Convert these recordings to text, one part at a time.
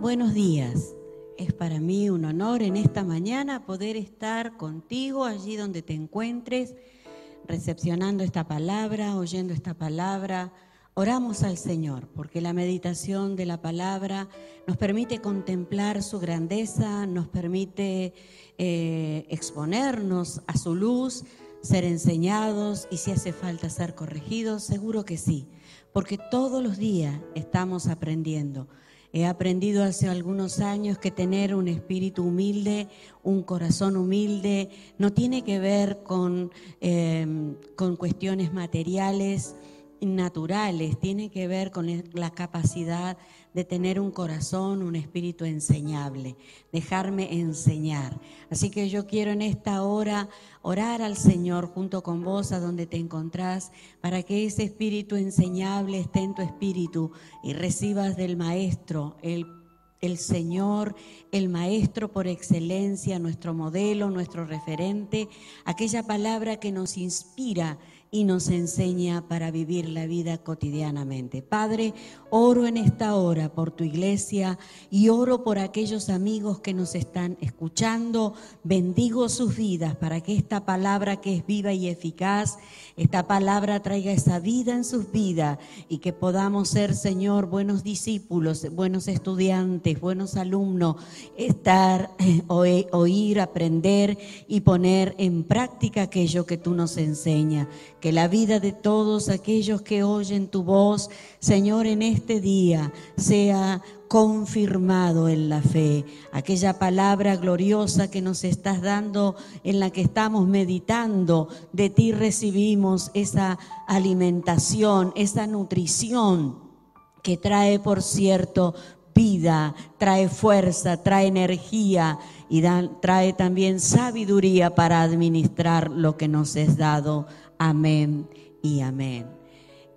Buenos días. Es para mí un honor en esta mañana poder estar contigo allí donde te encuentres, recepcionando esta palabra, oyendo esta palabra. Oramos al Señor, porque la meditación de la palabra nos permite contemplar su grandeza, nos permite eh, exponernos a su luz, ser enseñados y si hace falta ser corregidos, seguro que sí, porque todos los días estamos aprendiendo. He aprendido hace algunos años que tener un espíritu humilde, un corazón humilde, no tiene que ver con, em, con cuestiones materiales, naturales, tiene que ver con la capacidad de tener un corazón, un espíritu enseñable, dejarme enseñar. Así que yo quiero en esta hora orar al Señor junto con vos a donde te encontrás, para que ese espíritu enseñable esté en tu espíritu y recibas del Maestro el el Señor, el Maestro por excelencia, nuestro modelo, nuestro referente, aquella palabra que nos inspira y nos enseña para vivir la vida cotidianamente. Padre, oro en esta hora por tu iglesia y oro por aquellos amigos que nos están escuchando. Bendigo sus vidas para que esta palabra que es viva y eficaz, esta palabra traiga esa vida en sus vidas y que podamos ser, Señor, buenos discípulos, buenos estudiantes, buenos alumnos, estar, eh, oír, aprender y poner en práctica aquello que tú nos enseñas que la vida de todos aquellos que oyen tu voz, Señor, en este día sea confirmado en la fe, aquella palabra gloriosa que nos estás dando, en la que estamos meditando, de ti recibimos esa alimentación, esa nutrición que trae, por cierto, vida, trae fuerza, trae energía y trae también sabiduría para administrar lo que nos es dado. Amén y amén.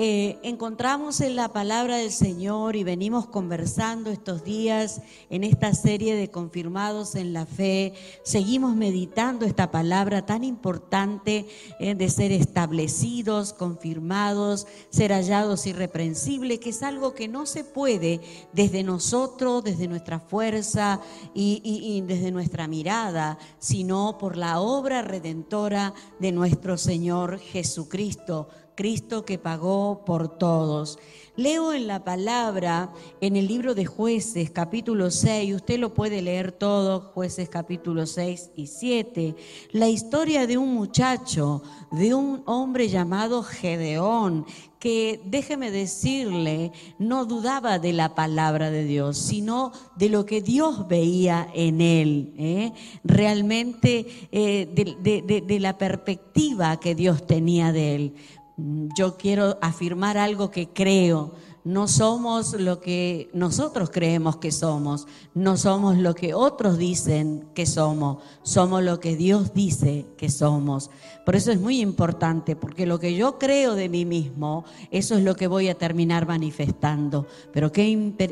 Eh, encontramos en la palabra del Señor y venimos conversando estos días en esta serie de confirmados en la fe. Seguimos meditando esta palabra tan importante eh, de ser establecidos, confirmados, ser hallados irreprensibles, que es algo que no se puede desde nosotros, desde nuestra fuerza y, y desde nuestra mirada, sino por la obra redentora de nuestro Señor Jesucristo Cristo que pagó por todos. Leo en la palabra, en el libro de jueces, capítulo 6, usted lo puede leer todo, jueces capítulo 6 y 7, la historia de un muchacho, de un hombre llamado Gedeón, que déjeme decirle, no dudaba de la palabra de Dios, sino de lo que Dios veía en él, ¿eh? realmente eh, de la perspectiva que Dios tenía de él. Yo quiero afirmar algo que creo no somos lo que nosotros creemos que somos, no somos lo que otros dicen que somos, somos lo que Dios dice que somos. Por eso es muy importante, porque lo que yo creo de mí mismo, eso es lo que voy a terminar manifestando. Pero qué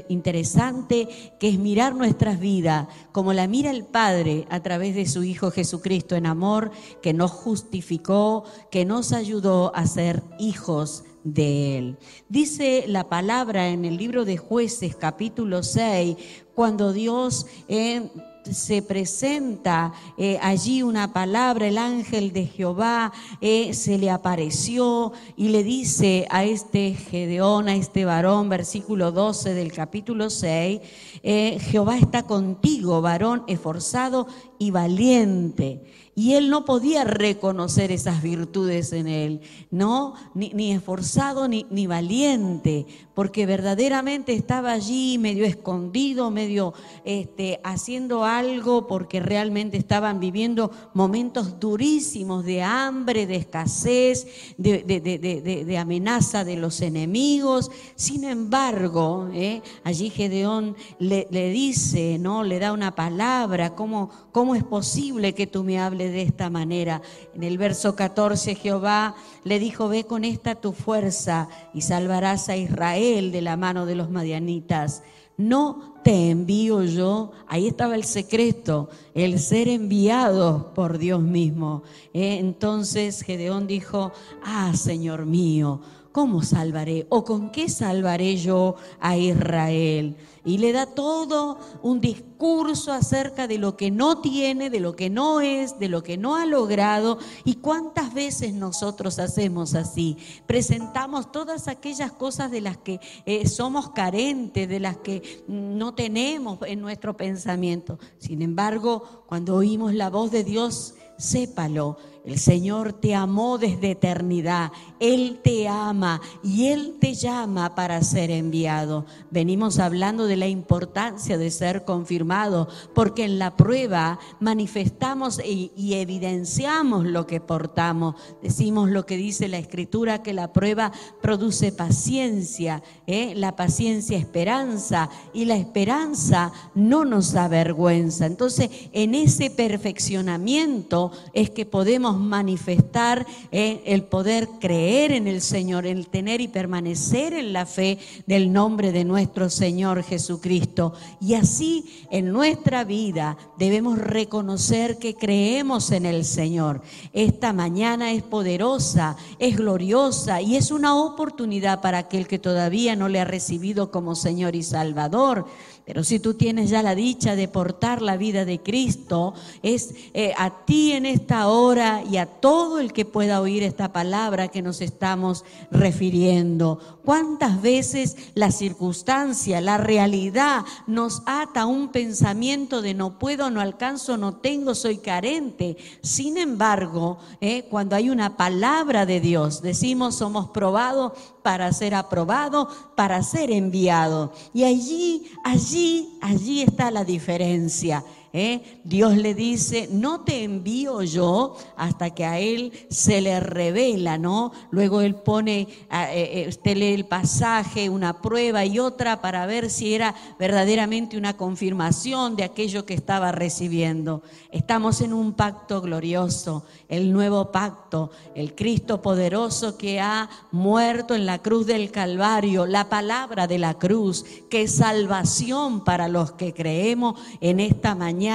interesante que es mirar nuestras vidas como la mira el Padre a través de su Hijo Jesucristo en amor, que nos justificó, que nos ayudó a ser hijos de él. Dice la palabra en el libro de jueces capítulo 6, cuando Dios... Eh, se presenta eh, allí una palabra, el ángel de Jehová eh, se le apareció y le dice a este Gedeón, a este varón, versículo 12 del capítulo 6, Jehová está contigo, varón esforzado y valiente y él no podía reconocer esas virtudes en él, no, ni, esforzado ni, ni, valiente, porque verdaderamente estaba allí medio escondido, medio este, haciendo algo, porque realmente estaban viviendo momentos durísimos de hambre, de escasez, de, de, amenaza de los enemigos. Sin embargo, ¿eh? allí Gedeón le, le, dice, ¿no? Le da una palabra, ¿cómo, ¿cómo es posible que tú me hables? de esta manera. En el verso 14 Jehová le dijo, ve con esta tu fuerza y salvarás a Israel de la mano de los madianitas. No te envío yo, ahí estaba el secreto, el ser enviado por Dios mismo. Eh, entonces Gedeón dijo, ah, Señor mío, ¿cómo salvaré? ¿O con qué salvaré yo a Israel? Y le da todo un discurso acerca de lo que no tiene, de lo que no es, de lo que no ha logrado. ¿Y cuántas veces nosotros hacemos así? Presentamos todas aquellas cosas de las que eh, somos carentes, de las que no tenemos en nuestro pensamiento. Sin embargo, cuando oímos la voz de Dios, sépalo el Señor te amó desde eternidad, Él te ama y Él te llama para ser enviado. Venimos hablando de la importancia de ser confirmado, porque en la prueba manifestamos y, evidenciamos lo que portamos. Decimos lo que dice la Escritura, que la prueba produce paciencia, ¿eh? la paciencia esperanza y la esperanza no nos avergüenza. Entonces, en ese perfeccionamiento es que podemos manifestar eh, el poder creer en el Señor, el tener y permanecer en la fe del nombre de nuestro Señor Jesucristo. Y así en nuestra vida debemos reconocer que creemos en el Señor. Esta mañana es poderosa, es gloriosa y es una oportunidad para aquel que todavía no le ha recibido como Señor y Salvador. Pero si tú tienes ya la dicha de portar la vida de Cristo, es eh, a ti en esta hora y a todo el que pueda oír esta palabra que nos estamos refiriendo. ¿Cuántas veces la circunstancia, la realidad nos ata a un pensamiento de no puedo, no alcanzo, no tengo, soy carente? Sin embargo, eh, cuando hay una palabra de Dios, decimos somos probados para ser aprobado, para ser enviado. Y allí, allí, allí está la diferencia. ¿Eh? Dios le dice, no te envío yo hasta que a él se le revela, ¿no? Luego él pone, eh, eh, usted lee el pasaje, una prueba y otra para ver si era verdaderamente una confirmación de aquello que estaba recibiendo. Estamos en un pacto glorioso, el nuevo pacto, el Cristo poderoso que ha muerto en la cruz del Calvario, la palabra de la cruz, que es salvación para los que creemos en esta mañana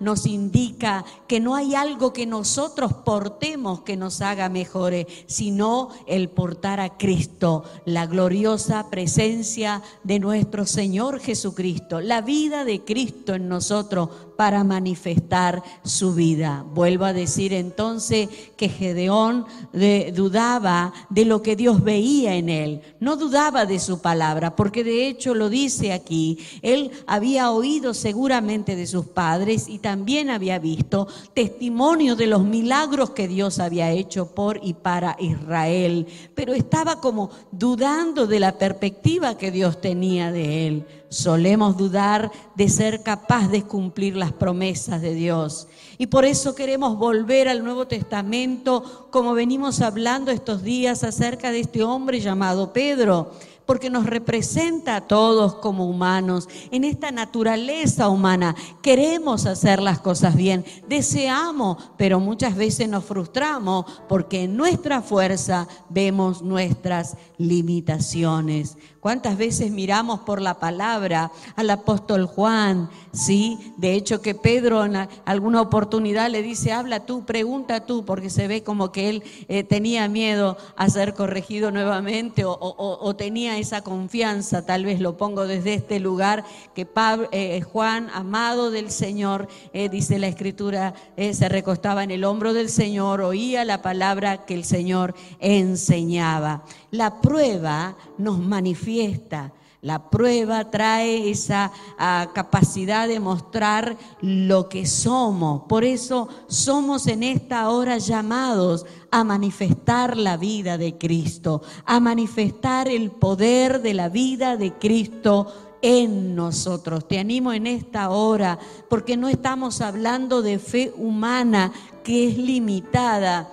nos indica que no hay algo que nosotros portemos que nos haga mejores, sino el portar a Cristo, la gloriosa presencia de nuestro Señor Jesucristo, la vida de Cristo en nosotros para manifestar su vida. Vuelvo a decir entonces que Gedeón eh, dudaba de lo que Dios veía en él, no dudaba de su palabra, porque de hecho lo dice aquí, él había oído seguramente de sus padres y también había visto testimonio de los milagros que Dios había hecho por y para Israel, pero estaba como dudando de la perspectiva que Dios tenía de él. Solemos dudar de ser capaz de cumplir las promesas de Dios. Y por eso queremos volver al Nuevo Testamento, como venimos hablando estos días acerca de este hombre llamado Pedro porque nos representa a todos como humanos, en esta naturaleza humana. Queremos hacer las cosas bien, deseamos, pero muchas veces nos frustramos porque en nuestra fuerza vemos nuestras limitaciones. ¿Cuántas veces miramos por la palabra al apóstol Juan? Sí, de hecho que Pedro en alguna oportunidad le dice, habla tú, pregunta tú, porque se ve como que él eh, tenía miedo a ser corregido nuevamente o, tenía esa confianza, tal vez lo pongo desde este lugar, que eh, Juan, amado del Señor, eh, dice la escritura, se recostaba en el hombro del Señor, oía la palabra que el Señor enseñaba. La prueba nos manifiesta. La prueba trae esa ah, capacidad de mostrar lo que somos. Por eso somos en esta hora llamados a manifestar la vida de Cristo, a manifestar el poder de la vida de Cristo en nosotros. Te animo en esta hora porque no estamos hablando de fe humana que es limitada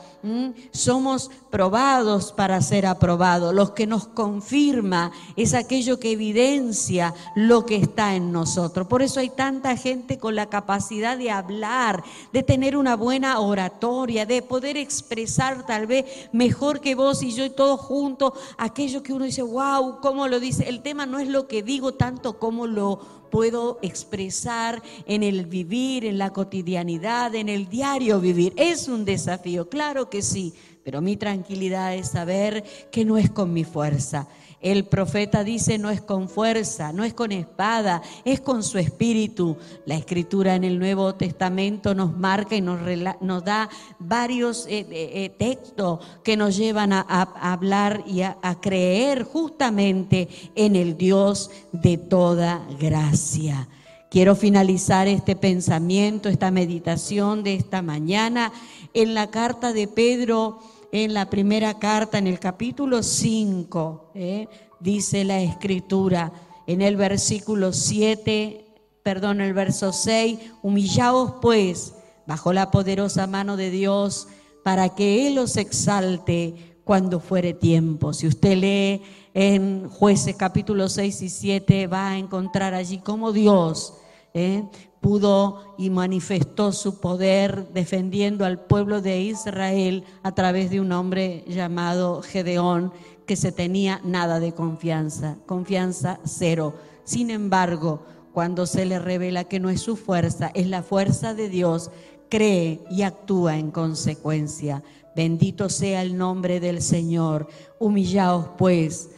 somos probados para ser aprobados. Lo que nos confirma es aquello que evidencia lo que está en nosotros. Por eso hay tanta gente con la capacidad de hablar, de tener una buena oratoria, de poder expresar tal vez mejor que vos y yo y todos juntos aquello que uno dice, wow, ¿cómo lo dice? El tema no es lo que digo tanto como lo puedo expresar en el vivir, en la cotidianidad, en el diario vivir. Es un desafío, claro que sí, pero mi tranquilidad es saber que no es con mi fuerza. El profeta dice no es con fuerza, no es con espada, es con su espíritu. La escritura en el Nuevo Testamento nos marca y nos, nos da varios eh, eh, eh, textos que nos llevan a, hablar y a creer justamente en el Dios de toda gracia. Quiero finalizar este pensamiento, esta meditación de esta mañana en la carta de Pedro en la primera carta, en el capítulo 5, ¿eh? dice la escritura, en el versículo 7, perdón, el verso 6, humillaos pues bajo la poderosa mano de Dios para que Él os exalte cuando fuere tiempo. Si usted lee en jueces capítulo 6 y 7, va a encontrar allí cómo Dios ¿eh? pudo y manifestó su poder defendiendo al pueblo de Israel a través de un hombre llamado Gedeón, que se tenía nada de confianza, confianza cero. Sin embargo, cuando se le revela que no es su fuerza, es la fuerza de Dios, cree y actúa en consecuencia. Bendito sea el nombre del Señor. Humillaos pues,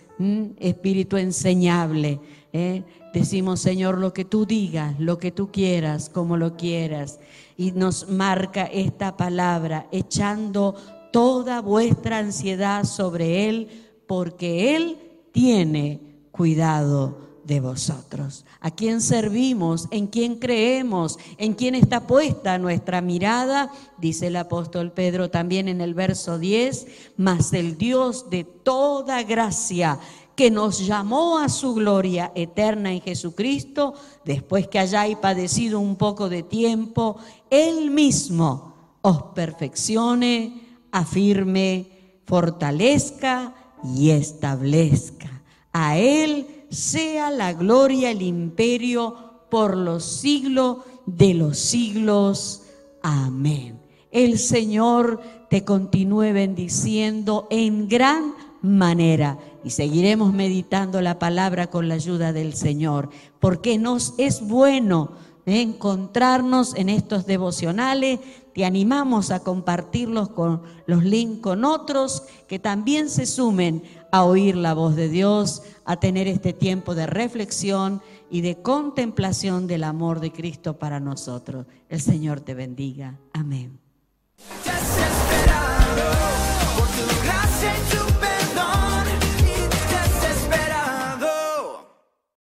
espíritu enseñable. ¿eh? Decimos, Señor, lo que tú digas, lo que tú quieras, como lo quieras. Y nos marca esta palabra, echando toda vuestra ansiedad sobre Él, porque Él tiene cuidado de vosotros. ¿A quién servimos? ¿En quién creemos? ¿En quién está puesta nuestra mirada? Dice el apóstol Pedro también en el verso 10, mas el Dios de toda gracia que nos llamó a su gloria eterna en Jesucristo, después que hayáis padecido un poco de tiempo, Él mismo os perfeccione, afirme, fortalezca y establezca. A Él sea la gloria, el imperio por los siglos de los siglos. Amén. El Señor te continúe bendiciendo en gran manera. Y seguiremos meditando la palabra con la ayuda del Señor, porque nos es bueno encontrarnos en estos devocionales. Te animamos a compartirlos con los links con otros que también se sumen a oír la voz de Dios, a tener este tiempo de reflexión y de contemplación del amor de Cristo para nosotros. El Señor te bendiga. Amén.